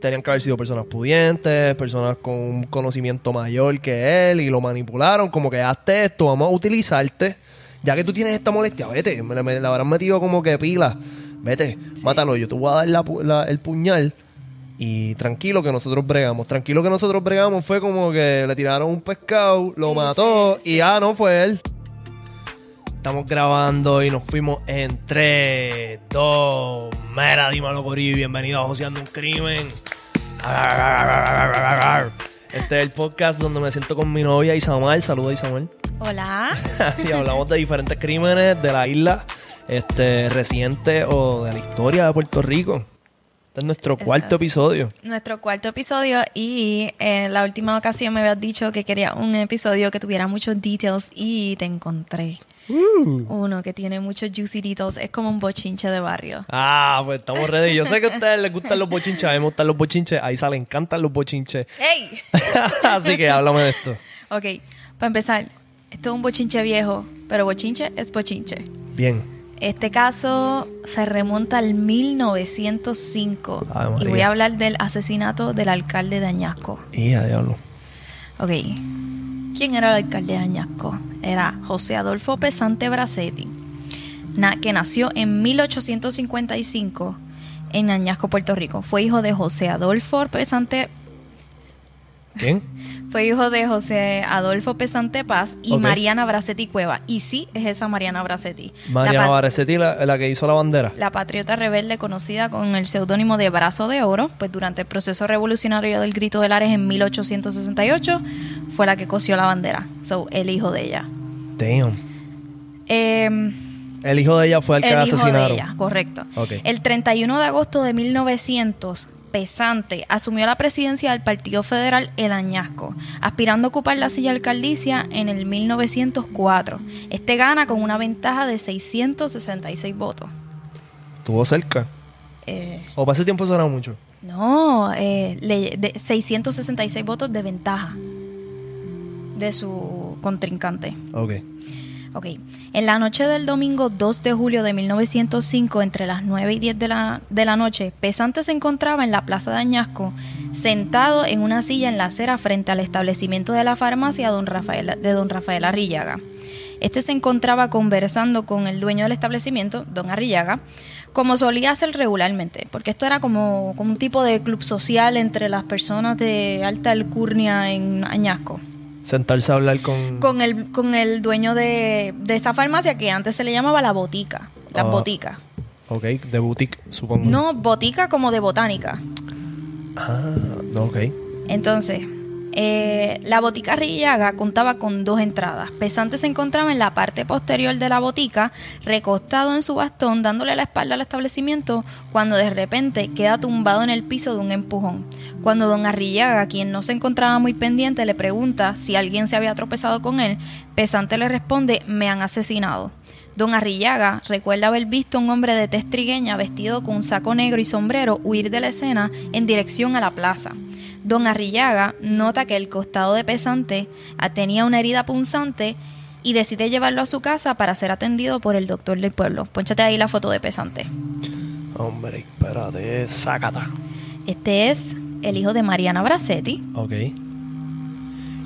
tenían que haber sido personas pudientes, personas con un conocimiento mayor que él y lo manipularon, como que hazte esto, vamos a utilizarte. Ya que tú tienes esta molestia, vete, me, la- me la habrán metido como que pila. Vete, mátalo, yo te voy a dar la pu- la- el puñal y tranquilo que nosotros bregamos. Tranquilo que nosotros bregamos fue como que le tiraron un pescado, lo Sí, mató sí, y ah, no fue él. Estamos grabando y nos fuimos en 3, 2, mera, dímelo Corillo y bienvenido a Joseando un Crimen. Este es el podcast donde me siento con mi novia Isamar. Saluda Isamar. Hola. y hablamos de diferentes crímenes de la isla este, reciente o de la historia de Puerto Rico. Este es nuestro Eso cuarto es. episodio. Nuestro cuarto episodio y en la última ocasión me habías dicho que quería un episodio que tuviera muchos details y te encontré. Uh. Uno que tiene muchos juicy details. Es como un bochinche de barrio. Ah, pues estamos ready. Yo sé que a ustedes les gustan los bochinches. A mí me gustan los bochinches. A Isa le encantan los bochinches. ¡Ey! Así que háblame de esto. ok, para empezar, esto es un bochinche viejo, pero bochinche es bochinche. Bien. Este caso se remonta al 1905 Ave y voy a hablar del asesinato del alcalde de Añasco. Y a diablo. Ok. ¿Quién era el alcalde de Añasco? Era José Adolfo Pesante Bracetti, que nació en 1855 en Añasco, Puerto Rico. Fue hijo de José Adolfo Pesante, ¿Quién? fue hijo de José Adolfo Pesante Paz y. Mariana Bracetti Cueva. Y sí, es esa Mariana Bracetti. Mariana la, Barresetti, la, la que hizo la bandera. la patriota rebelde conocida con el seudónimo de Brazo de Oro, pues durante el proceso revolucionario del Grito de Lares en 1868 fue la que cosió la bandera. So, el hijo de ella. Damn. Em, El hijo de ella fue el que el hijo asesinaron. de ella, correcto. El 31 de agosto de 1900, Pesante asumió la presidencia del Partido Federal El Añasco, aspirando a ocupar la silla alcaldicia en el 1904. Este gana con una ventaja de 666 votos. Estuvo cerca. Eh, O para ese tiempo eso era mucho. no, eh, le- de 666 votos de ventaja de su contrincante. Ok. Ok. En la noche del domingo 2 de julio de 1905, entre las 9 y 10 de la, de la noche, Pesante se encontraba en la plaza de Añasco, sentado en una silla en la acera frente al establecimiento de la farmacia don Rafael, de don Rafael Arrillaga. Este se encontraba conversando con el dueño del establecimiento, don Arrillaga, como solía hacer regularmente, porque esto era como, como un tipo de club social entre las personas de alta alcurnia en Añasco Sentarse a hablar con... con el, con el dueño de, de esa farmacia que antes se le llamaba la botica. Las Ah. boticas. Ok, de boutique, supongo. No, botica como de botánica. Ah, no, ok. Entonces, eh, la botica Rillaga contaba con dos entradas. Pesante se encontraba en la parte posterior de la botica, recostado en su bastón, dándole la espalda al establecimiento, cuando de repente queda tumbado en el piso de un empujón. Cuando don Arrillaga, quien no se encontraba muy pendiente, le pregunta si alguien se había tropezado con él, Pesante le responde, me han asesinado. Don Arrillaga recuerda haber visto a un hombre de tez trigueña vestido con un saco negro y sombrero huir de la escena en dirección a la plaza. Don Arrillaga nota que el costado de Pesante tenía una herida punzante y decide llevarlo a su casa para ser atendido por el doctor del pueblo. Pónchate ahí la foto de Pesante. Hombre, espérate, sácata. Este es el hijo de Mariana Bracetti. Ok.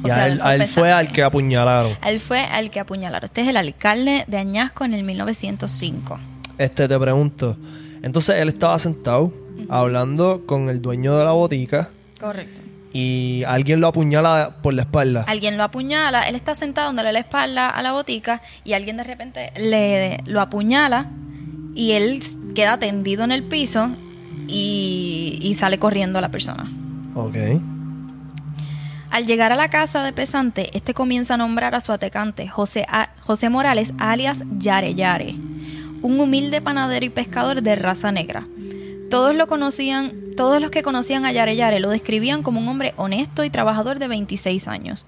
O Y sea, a él, fue a él fue pesante. al que apuñalaron. Él fue al que apuñalaron. Este es el alcalde de Añasco en el 1905. Este, te pregunto. Entonces él estaba sentado hablando con el dueño de la botica Correcto. y alguien lo apuñala por la espalda. Alguien lo apuñala, él está sentado dándole la espalda a la botica y alguien de repente le lo apuñala y él queda tendido en el piso y, y sale corriendo la persona. Ok. Al llegar a la casa de Pesante, este comienza a nombrar a su atacante, José, A- José Morales, alias Yare Yare, un humilde panadero y pescador de raza negra. Todos lo conocían, todos los que conocían a Yare Yare lo describían como un hombre honesto y trabajador de 26 años.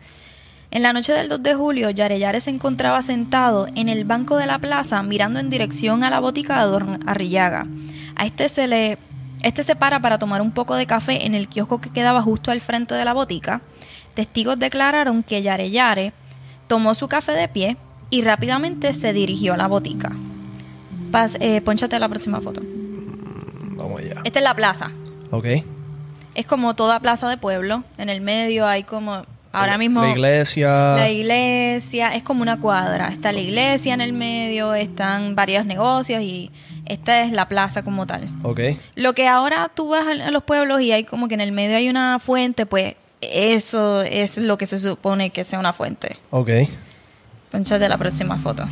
En la noche del 2 de julio, Yare Yare se encontraba sentado en el banco de la plaza mirando en dirección a la botica de Don Arrillaga. A este se le este se para para tomar un poco de café en el kiosco que quedaba justo al frente de la botica. Testigos declararon que Yare Yare tomó su café de pie y rápidamente se dirigió a la botica. Pas, eh, pónchate la próxima foto. Vamos allá. Esta es la plaza. Ok. Es como toda plaza de pueblo. En el medio hay como. Ahora mismo. La iglesia. La iglesia es como una cuadra. Está la iglesia en el medio, están varios negocios y esta es la plaza como tal. Ok. Lo que ahora tú vas a los pueblos y hay como que en el medio hay una fuente, pues eso es lo que se supone que sea una fuente. Ok. Ponchate la próxima foto.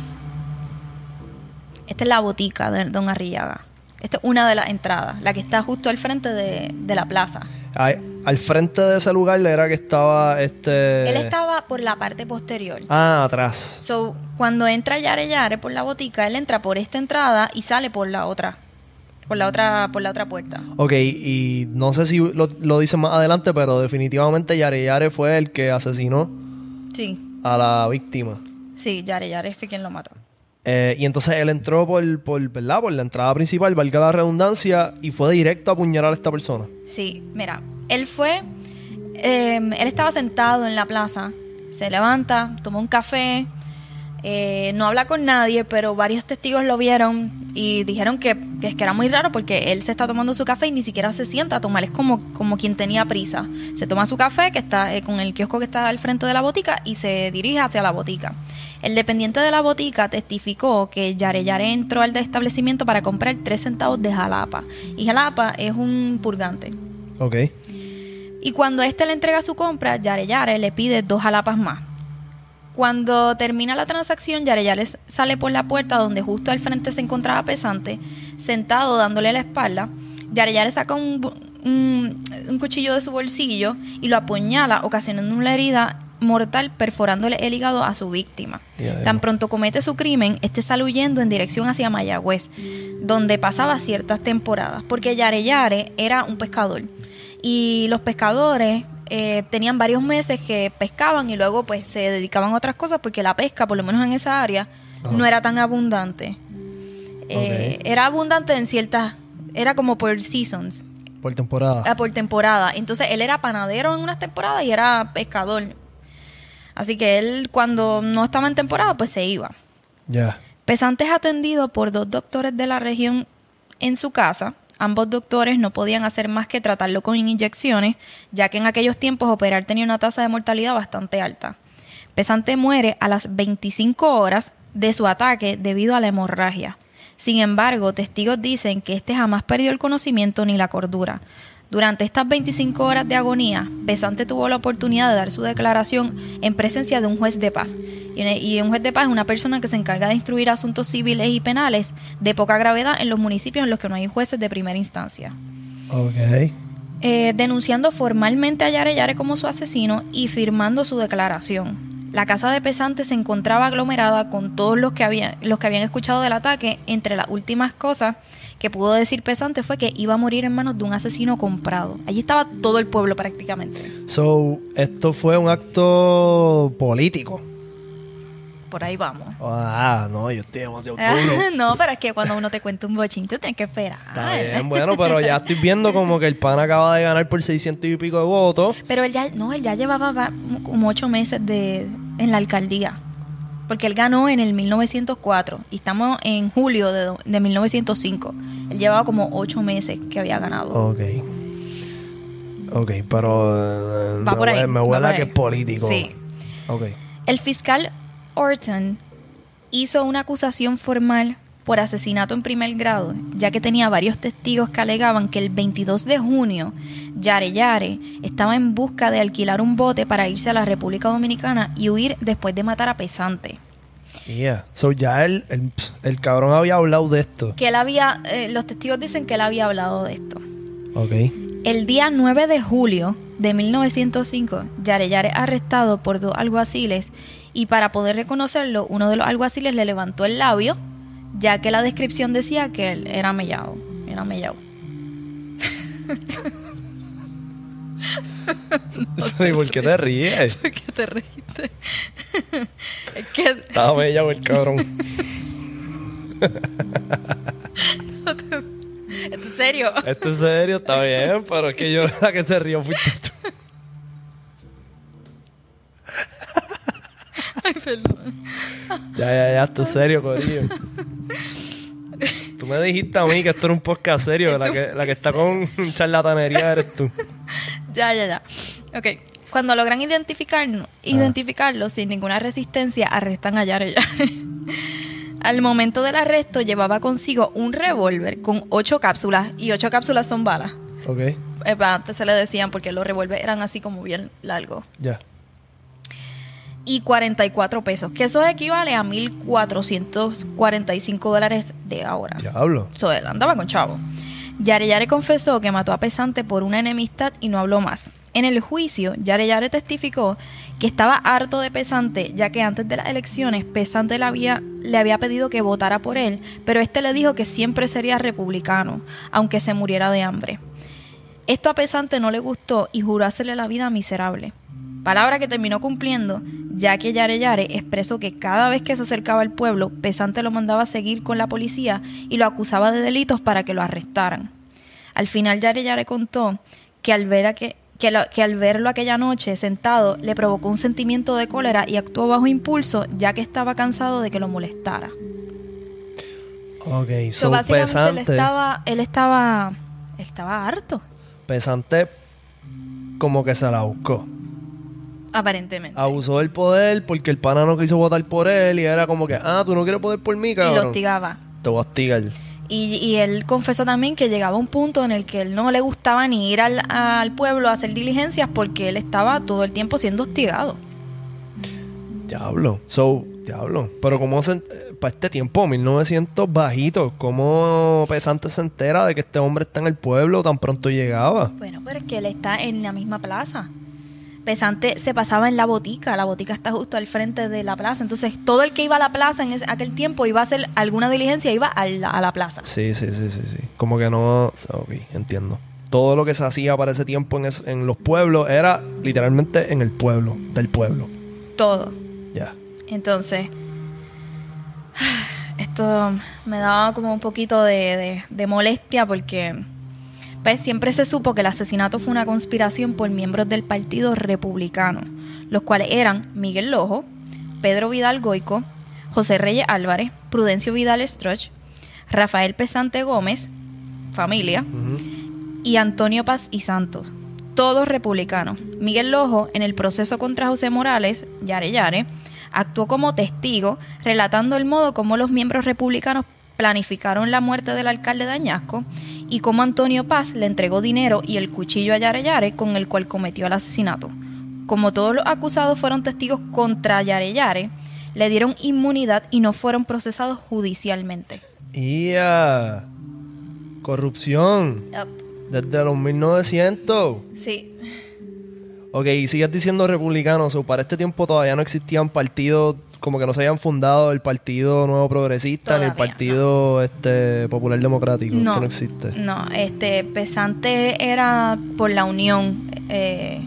Esta es la botica de Don Arrillaga. Esta es una de las entradas, la que está justo al frente de, de la plaza. Ay, al frente de ese lugar era que estaba este. Él estaba por la parte posterior. Ah, atrás. So, cuando entra Yare Yare por la botica, él entra por esta entrada y sale por la otra. Por la otra, por la otra puerta. Ok, y no sé si lo, lo dicen más adelante, pero definitivamente Yare Yare fue el que asesinó Sí, a la víctima. sí, Yare Yare fue quien lo mató. Eh, y entonces él entró por, por, ¿verdad? por la entrada principal, valga la redundancia, y fue directo a apuñalar a esta persona. Sí, mira, él fue, eh, él estaba sentado en la plaza, se levanta, toma un café, eh, no habla con nadie, pero varios testigos lo vieron y dijeron que, que es que era muy raro porque él se está tomando su café y ni siquiera se sienta a tomar, es como, como quien tenía prisa. Se toma su café que está eh, con el kiosco que está al frente de la botica y se dirige hacia la botica. El dependiente de la botica testificó que Yare Yare entró al establecimiento para comprar 3 centavos de jalapa. Y jalapa es un purgante. Ok. Y cuando éste le entrega su compra, Yare Yare le pide dos jalapas más. Cuando termina la transacción, Yare Yare sale por la puerta donde justo al frente se encontraba Pesante, sentado dándole la espalda. Yare Yare saca un, un- un cuchillo de su bolsillo y lo apuñala, ocasionando una herida mortal perforándole el hígado a su víctima. Tan pronto comete su crimen, este sale huyendo en dirección hacia Mayagüez, donde pasaba ciertas temporadas, porque Yare Yare era un pescador. Y los pescadores eh, tenían varios meses que pescaban y luego pues se dedicaban a otras cosas porque la pesca, por lo menos en esa área, no era tan abundante. Eh. Era abundante en ciertas, era como por seasons, Por temporada. ah, por temporada. Entonces él era panadero en unas temporadas y era pescador. Así que él cuando no estaba en temporada pues se iba. Ya. Pesante es atendido por dos doctores de la región en su casa. Ambos doctores no podían hacer más que tratarlo con inyecciones, ya que en aquellos tiempos operar tenía una tasa de mortalidad bastante alta. Pesante muere a las 25 horas de su ataque debido a la hemorragia. Sin embargo, testigos dicen que este jamás perdió el conocimiento ni la cordura. Durante estas 25 horas de agonía, Pesante tuvo la oportunidad de dar su declaración en presencia de un juez de paz. Y un- juez de paz es una persona que se encarga de instruir asuntos civiles y penales de poca gravedad en los municipios en los que no hay jueces de primera instancia. Ok. Eh, denunciando formalmente a Yare Yare como su asesino y firmando su declaración. La casa de Pesante se encontraba aglomerada con todos los que, habían, los que habían escuchado del ataque. Entre las últimas cosas que pudo decir Pesante fue que iba a morir en manos de un asesino comprado. Allí estaba todo el pueblo prácticamente. So, esto fue un acto político. Por ahí vamos. Ah, no, yo estoy demasiado duro. no, pero es que cuando uno te cuenta un bochín, tú tienes que esperar. Está bien, bueno, pero ya estoy viendo como que el pan acaba de ganar por 600 y pico de votos. Pero él ya, no, él ya llevaba va- como ocho meses de, en la alcaldía. Porque él ganó en el 1904 y estamos en julio de, de 1905. Él llevaba como ocho meses que había ganado. Ok. Ok, pero eh, Va me, por ahí, me va huele por a ahí. que es político. Sí. Ok. El fiscal Orton hizo una acusación formal por asesinato en primer grado, ya que tenía varios testigos que alegaban que el 22 de junio Yare Yare estaba en busca de alquilar un bote para irse a la República Dominicana y huir después de matar a Pesante. Yeah. So ya el, el, el cabrón había hablado de esto. Que él había, eh, los testigos dicen que él había hablado de esto. Ok. El día 9 de julio de 1905, Yare Yare es arrestado por dos alguaciles y para poder reconocerlo, uno de los alguaciles le levantó el labio, ya que la descripción decía que él era mellado. Era mellado. ¿Y por qué te ríes? ¿Por qué te reíste? es que Estaba bella el cabrón. ¿Es en serio? Esto es serio, está bien, pero es que yo la que se rió fuiste tú. Ya, ya, ya, esto es serio, corillo. Tú me dijiste a mí que esto era un podcast serio, la que, la que está con charlatanería eres tú. Ya, ya, ya. Ok. Cuando logran identificarlo, identificarlo sin ninguna resistencia, arrestan a Yare Yare. Al momento del arresto llevaba consigo un revólver con ocho cápsulas y ocho cápsulas son balas. Ok, Eh, antes se le decían porque los revólveres eran así como bien largos. ya. Y 44 pesos, que eso equivale a 1.445 dólares de ahora. Diablo. So, él andaba con chavo. Yare Yare confesó que mató a Pesante por una enemistad y no habló más. En el juicio, Yare Yare testificó que estaba harto de Pesante, ya que antes de las elecciones Pesante le había, le había pedido que votara por él, pero este le dijo que siempre sería republicano, aunque se muriera de hambre. Esto a Pesante no le gustó y juró hacerle la vida miserable. Palabra que terminó cumpliendo, ya que Yare Yare expresó que cada vez que se acercaba al pueblo, Pesante lo mandaba a seguir con la policía y lo acusaba de delitos para que lo arrestaran. Al final Yare Yare contó que al, ver a que, que, lo- que al verlo aquella noche sentado le provocó un sentimiento de cólera y actuó bajo impulso ya que estaba cansado de que lo molestara. Ok, So, so, básicamente él estaba, él estaba, estaba harto, Pesante como que se la buscó. Aparentemente. Abusó del poder porque el pana no quiso votar por él y era como que, ah, tú no quieres poder por mí, y lo cabrón. hostigaba. Te voy a hostigar. Y, y él confesó también que llegaba un punto en el que él no le gustaba ni ir al, al pueblo a hacer diligencias porque él estaba todo el tiempo siendo hostigado. Diablo. So, diablo. Pero como para este tiempo, 1900 bajitos, ¿cómo Pesante se entera de que este hombre está en el pueblo tan pronto llegaba? Bueno, pero es que él está en la misma plaza. Pesante se pasaba en la botica, la botica está justo al frente de la plaza, entonces todo el que iba a la plaza en ese- aquel tiempo iba a hacer alguna diligencia, iba a la, a la plaza. Sí, sí, sí, sí, sí. Como que no... Ok, entiendo. Todo lo que se hacía para ese tiempo en, es- en los pueblos era literalmente en el pueblo, del pueblo. Todo. Ya. Entonces, esto me daba como un poquito de, de- de molestia porque pues, siempre se supo que el asesinato fue una conspiración por miembros del Partido Republicano, los cuales eran Miguel Lojo, Pedro Vidal Goico, José Reyes Álvarez, Prudencio Vidal Stroch, Rafael Pesante Gómez, familia, y Antonio Paz y Santos, todos republicanos. Miguel Lojo, en el proceso contra José Morales, Yare Yare, actuó como testigo, relatando el modo como los miembros republicanos planificaron la muerte del alcalde de Añasco y cómo Antonio Paz le entregó dinero y el cuchillo a Yare Yare con el cual cometió el asesinato. Como todos los acusados fueron testigos contra Yare Yare, le dieron inmunidad y no fueron procesados judicialmente. ¡Ya! Corrupción. Desde los 1900. Sí. Ok, y sigues diciendo republicanos. O para este tiempo todavía no existían partidos, como que no se habían fundado el Partido Nuevo Progresista ni el Todavía, Partido este, Popular Democrático. No, Esto no existe. No, este Pesante era por la Unión. eh,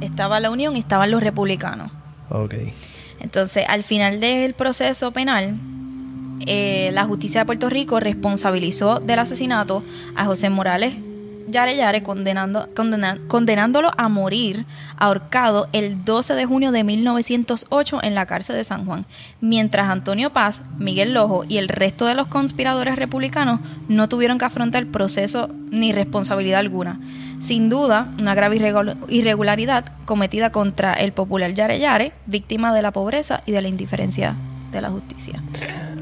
estaba la Unión y estaban los republicanos. Ok. Entonces, al final del proceso penal, eh, la justicia de Puerto Rico responsabilizó del asesinato a José Morales Yare Yare, condenando, condena- condenándolo a morir ahorcado el 12 de junio de 1908 en la cárcel de San Juan, mientras Antonio Paz, Miguel Lojo y el resto de los conspiradores republicanos no tuvieron que afrontar proceso ni responsabilidad alguna. Sin duda, una grave irregu- irregularidad cometida contra el popular Yare Yare, víctima de la pobreza y de la indiferencia de la justicia.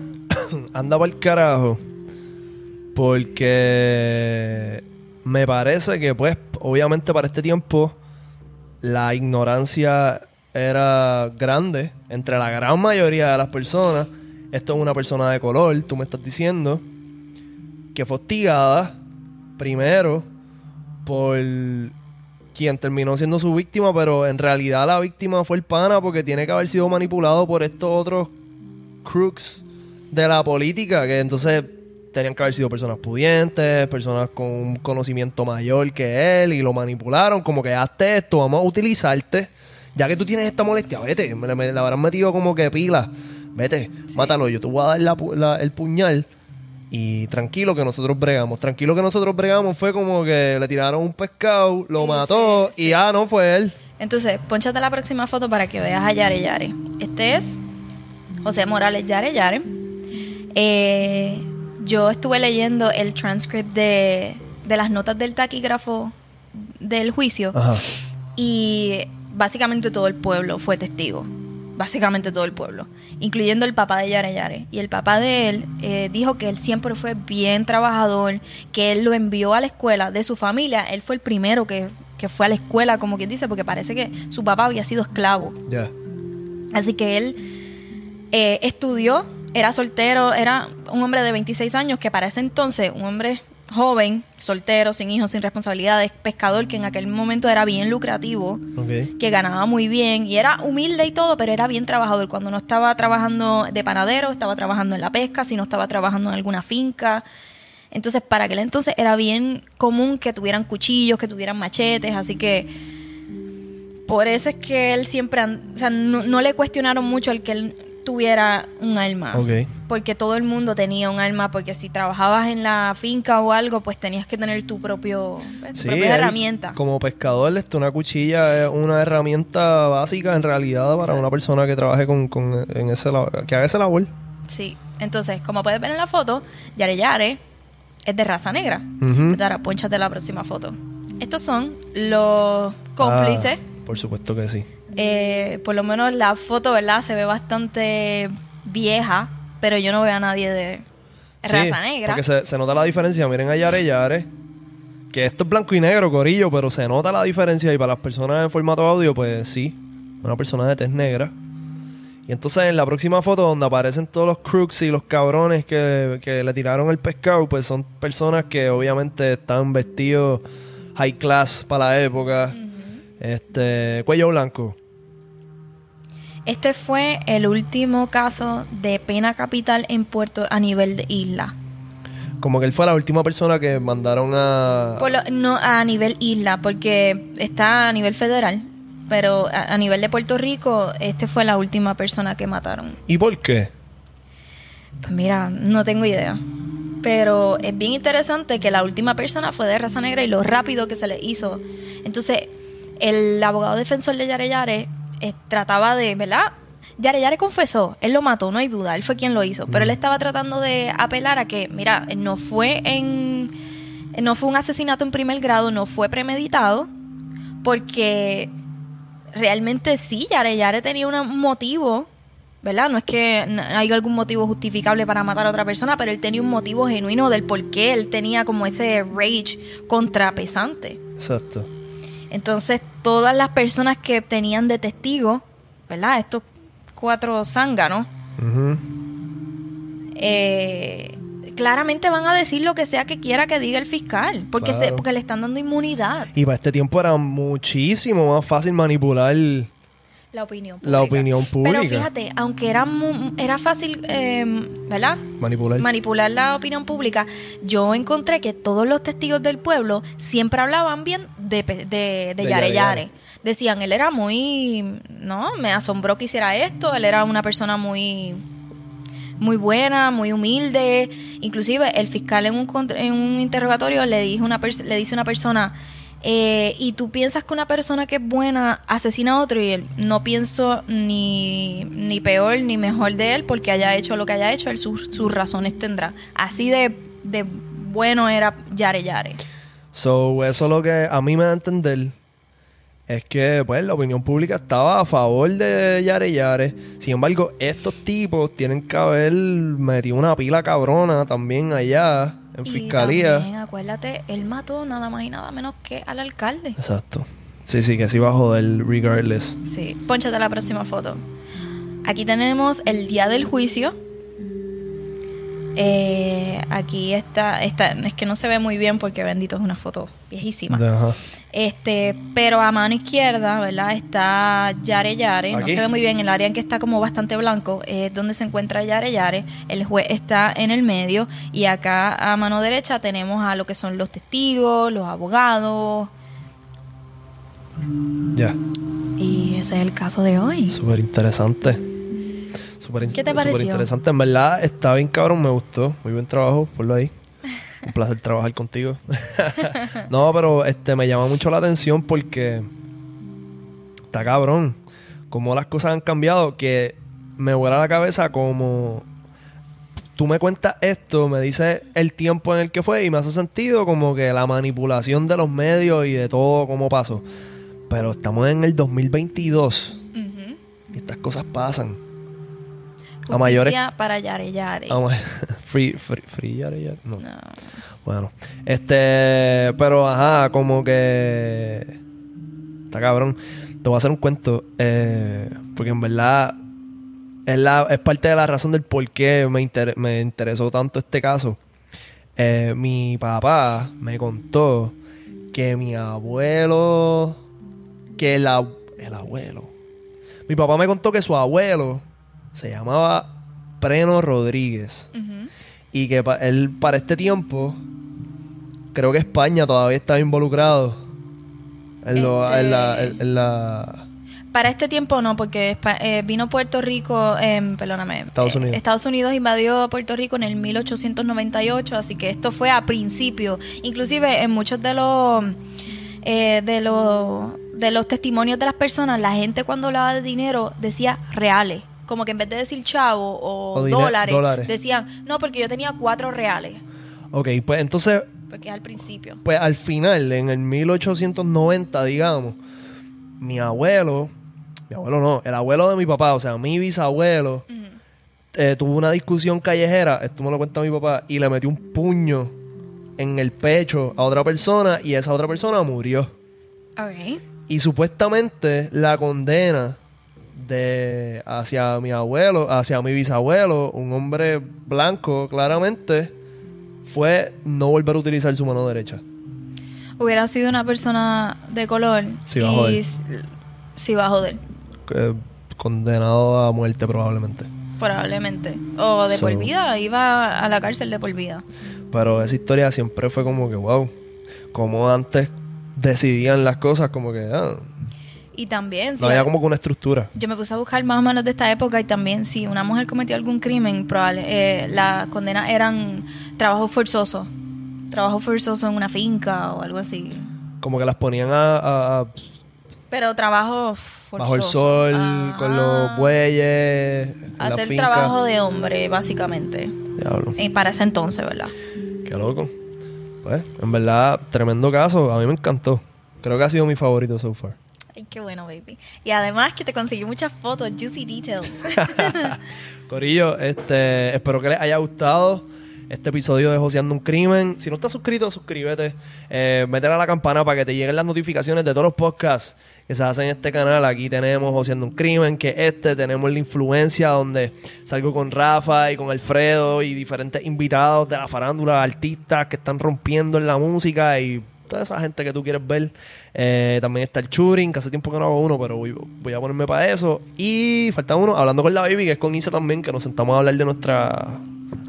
Anda para el carajo. Porque me parece que, pues, obviamente para este tiempo, la ignorancia era grande entre la gran mayoría de las personas. Esto es una persona de color, tú me estás diciendo, que fue hostigada primero por quien terminó siendo su víctima, pero en realidad la víctima fue el pana porque tiene que haber sido manipulado por estos otros crooks de la política, que entonces tenían que haber sido personas pudientes, personas con un conocimiento mayor que él, y lo manipularon, como que hazte esto, vamos a utilizarte, ya que tú tienes esta molestia, vete, me, me la habrán metido como que pila, vete, mátalo, yo te voy a dar la pu- la- el puñal. Y tranquilo que nosotros bregamos. Tranquilo que nosotros bregamos fue como que le tiraron un pescado, lo Sí, mató sí, y ah, no fue él. Entonces, ponchate la próxima foto para que veas a Yare Yare. Este es José Morales Yare Yare. Eh, yo estuve leyendo el transcript de, de las notas del taquígrafo del juicio Ajá. y básicamente todo el pueblo fue testigo. Básicamente todo el pueblo, incluyendo el papá de Yare Yare. Y el papá de él eh, dijo que él siempre fue bien trabajador, que él lo envió a la escuela de su familia. Él fue el primero que, que fue a la escuela, como quien dice, porque parece que su papá había sido esclavo. Así que él eh, estudió, era soltero, era un hombre de 26 años que para ese entonces, un hombre joven, soltero, sin hijos, sin responsabilidades, pescador, que en aquel momento era bien lucrativo, que ganaba muy bien y era humilde y todo, pero era bien trabajador. Cuando no estaba trabajando de panadero, estaba trabajando en la pesca, si no estaba trabajando en alguna finca. Entonces, para aquel entonces era bien común que tuvieran cuchillos, que tuvieran machetes, así que por eso es que él siempre, o sea, no, no le cuestionaron mucho el que él tuviera un arma. Ok. Porque todo el mundo tenía un arma, porque si trabajabas en la finca o algo, pues tenías que tener tu propio, pues, tu Sí, propia él, herramienta. Como pescador, esto, una cuchilla es una herramienta básica en realidad para una persona que trabaje con, con- en ese que haga esa labor. Sí. Entonces, como puedes ver en la foto, Yare Yare es de raza negra. Ujú. Ahora, ponchate la próxima foto. Estos son los cómplices. Ah, por supuesto que sí. Eh, por lo menos la foto, ¿verdad? Se ve bastante vieja, pero yo no veo a nadie de raza Sí, negra. Porque se, se nota la diferencia. Miren a Yare Yare. Que esto es blanco y negro, corillo, pero se nota la diferencia. Y para las personas en formato audio, pues sí. Una persona de tez negra. Y entonces en la próxima foto, donde aparecen todos los crooks y los cabrones que, que le tiraron el pescado, pues son personas que obviamente están vestidos high class para la época. Este, cuello blanco. Este fue el último caso de pena capital en Puerto a nivel de isla. Como que él fue la última persona que mandaron a. Por lo- no a nivel isla, porque está a nivel federal. Pero a, a nivel de Puerto Rico, este fue la última persona que mataron. ¿Y por qué? Pues mira, no tengo idea. Pero es bien interesante que la última persona fue de raza negra y lo rápido que se le hizo. Entonces, el abogado defensor de Yare Yare eh, trataba de, ¿verdad? Yare Yare confesó, él lo mató, no hay duda, él fue quien lo hizo. Pero él estaba tratando de apelar a que, mira, no fue en. No fue un asesinato en primer grado, no fue premeditado, porque realmente sí, Yare Yare tenía un motivo, ¿verdad? No es que haya algún motivo justificable para matar a otra persona, pero él tenía un motivo genuino del por qué él tenía como ese rage contra Pesante. Exacto. Entonces, todas las personas que tenían de testigo, ¿verdad? Estos cuatro zánganos, Ujú. eh, claramente van a decir lo que sea que quiera que diga el fiscal, porque, se- porque le están dando inmunidad. Y para este tiempo era muchísimo más fácil manipular. La opinión La opinión pública. Pero fíjate, aunque era, mu- era fácil, eh, ¿verdad? Manipular. Manipular la opinión pública, yo encontré que todos los testigos del pueblo siempre hablaban bien de, de, de De Yare Yare. Decían, él era muy, no, me asombró que hiciera esto, él era una persona muy muy buena, muy humilde. Inclusive el fiscal en un, en un interrogatorio le, dijo una le dice a una persona, eh, ¿y tú piensas que una persona que es buena asesina a otro? Y él, no pienso ni, ni peor ni mejor de él porque haya hecho lo que haya hecho, él sus, sus razones tendrá. Así de, de bueno era Yare Yare. So, eso lo que a mí me da a entender es que pues la opinión pública estaba a favor de Yare Yare. Sin embargo, estos tipos tienen que haber metido una pila cabrona también allá en Y fiscalía. también, acuérdate, él mató nada más y nada menos que al alcalde. Exacto. Sí, sí, que sí va a joder regardless. Sí, ponchate la próxima foto. Aquí tenemos el día del juicio. Eh, aquí está, está, es que no se ve muy bien porque bendito es una foto viejísima. Ajá. Este, pero a mano izquierda, ¿verdad? Está Yare Yare. No se ve muy bien. El área en que está como bastante blanco es donde se encuentra Yare Yare. El juez está en el medio. Y acá a mano derecha tenemos a lo que son los testigos, los abogados. Ya. Y ese es el caso de hoy. Súper interesante. Súper in- ¿Qué te pareció? interesante. En verdad, está bien cabrón, me gustó. Muy buen trabajo, ponlo ahí. Un placer trabajar contigo. no, pero este me llama mucho la atención porque está cabrón. Como las cosas han cambiado, que me vuela la cabeza como tú me cuentas esto, me dices el tiempo en el que fue y me hace sentido como que la manipulación de los medios y de todo cómo pasó. Pero estamos en el 2022 Ujú. y estas cosas pasan. Justicia A mayores- para Yare Yare. Vamos, free, free, free, yare, yare, no. No. Bueno, este, pero ajá, como que está cabrón. Te voy a hacer un cuento, eh, porque en verdad es, la, es parte de la razón del por qué me, inter- me interesó tanto este caso. Eh, mi papá me contó que mi abuelo, que el, el abuelo, mi papá me contó que su abuelo se llamaba Preno Rodríguez. Y que pa- él para este tiempo, creo que España todavía estaba involucrado en, lo- Este- en la, en- en la- Para este tiempo no, porque eh, vino Puerto Rico, em, perdóname. Estados eh, Unidos. Estados Unidos invadió Puerto Rico en el 1898, así que esto fue a principio. Inclusive en muchos de los eh, de los de los testimonios de las personas, la gente cuando hablaba de dinero decía reales. Como que en vez de decir chavo o, dólares, dólares. decían, no, porque yo tenía cuatro reales. Ok, pues entonces, Porque es al principio. pues al final, en el 1890, digamos, mi abuelo, mi abuelo no, el abuelo de mi papá, o sea, mi bisabuelo, eh, tuvo una discusión callejera, esto me lo cuenta mi papá, y le metió un puño en el pecho a otra persona y esa otra persona murió. Ok. Y supuestamente la condena de hacia mi abuelo, hacia mi bisabuelo, un hombre blanco, claramente, fue no volver a utilizar su mano derecha. Hubiera sido una persona de color. Sí, va a y joder. Sí, va a joder. Eh, condenado a muerte probablemente. Probablemente. O de So- por vida. Iba a la cárcel de por vida. Pero esa historia siempre fue como que, wow, como antes decidían las cosas, como que ah, Y también, si no había como que una estructura. yo me puse a buscar más o menos de esta época y también si una mujer cometió algún crimen, probable, eh, las condenas eran trabajo forzoso. Trabajo forzoso en una finca o algo así. Como que las ponían a, a- a- Pero trabajo forzoso. bajo el sol, Ah, con los bueyes. en la Hacer trabajo de hombre, básicamente. Diablo. Eh, para ese entonces, ¿verdad? Qué loco. Pues, en verdad, tremendo caso. A mí me encantó. Creo que ha sido mi favorito so far. Ay, qué bueno, baby. Y además que te conseguí muchas fotos, juicy details. Corillo, este, espero que les haya gustado este episodio de Joseando un Crimen. Si no estás suscrito, suscríbete. Eh, métele a la campana para que te lleguen las notificaciones de todos los podcasts que se hacen en este canal. Aquí tenemos Joseando un Crimen, que este tenemos la influencia donde salgo con Rafa y con Alfredo y diferentes invitados de la farándula, artistas que están rompiendo en la música y toda esa gente que tú quieres ver. Eh, también está el Churing, que hace tiempo que no hago uno, pero voy, voy a ponerme para eso. Y falta uno, hablando con la baby, que es con Isa también, que nos sentamos a hablar de nuestras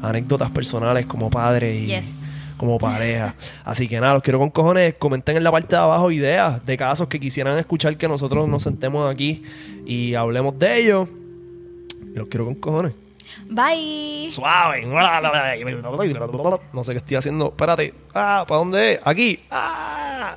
anécdotas personales como padres y Yes. como pareja. Así que nada, los quiero con cojones. Comenten en la parte de abajo ideas de casos que quisieran escuchar que nosotros nos sentemos aquí y hablemos de ellos. Y los quiero con cojones. Bye. Suave. No sé qué estoy haciendo. Espérate. Ah, ¿para dónde? Aquí. Ah.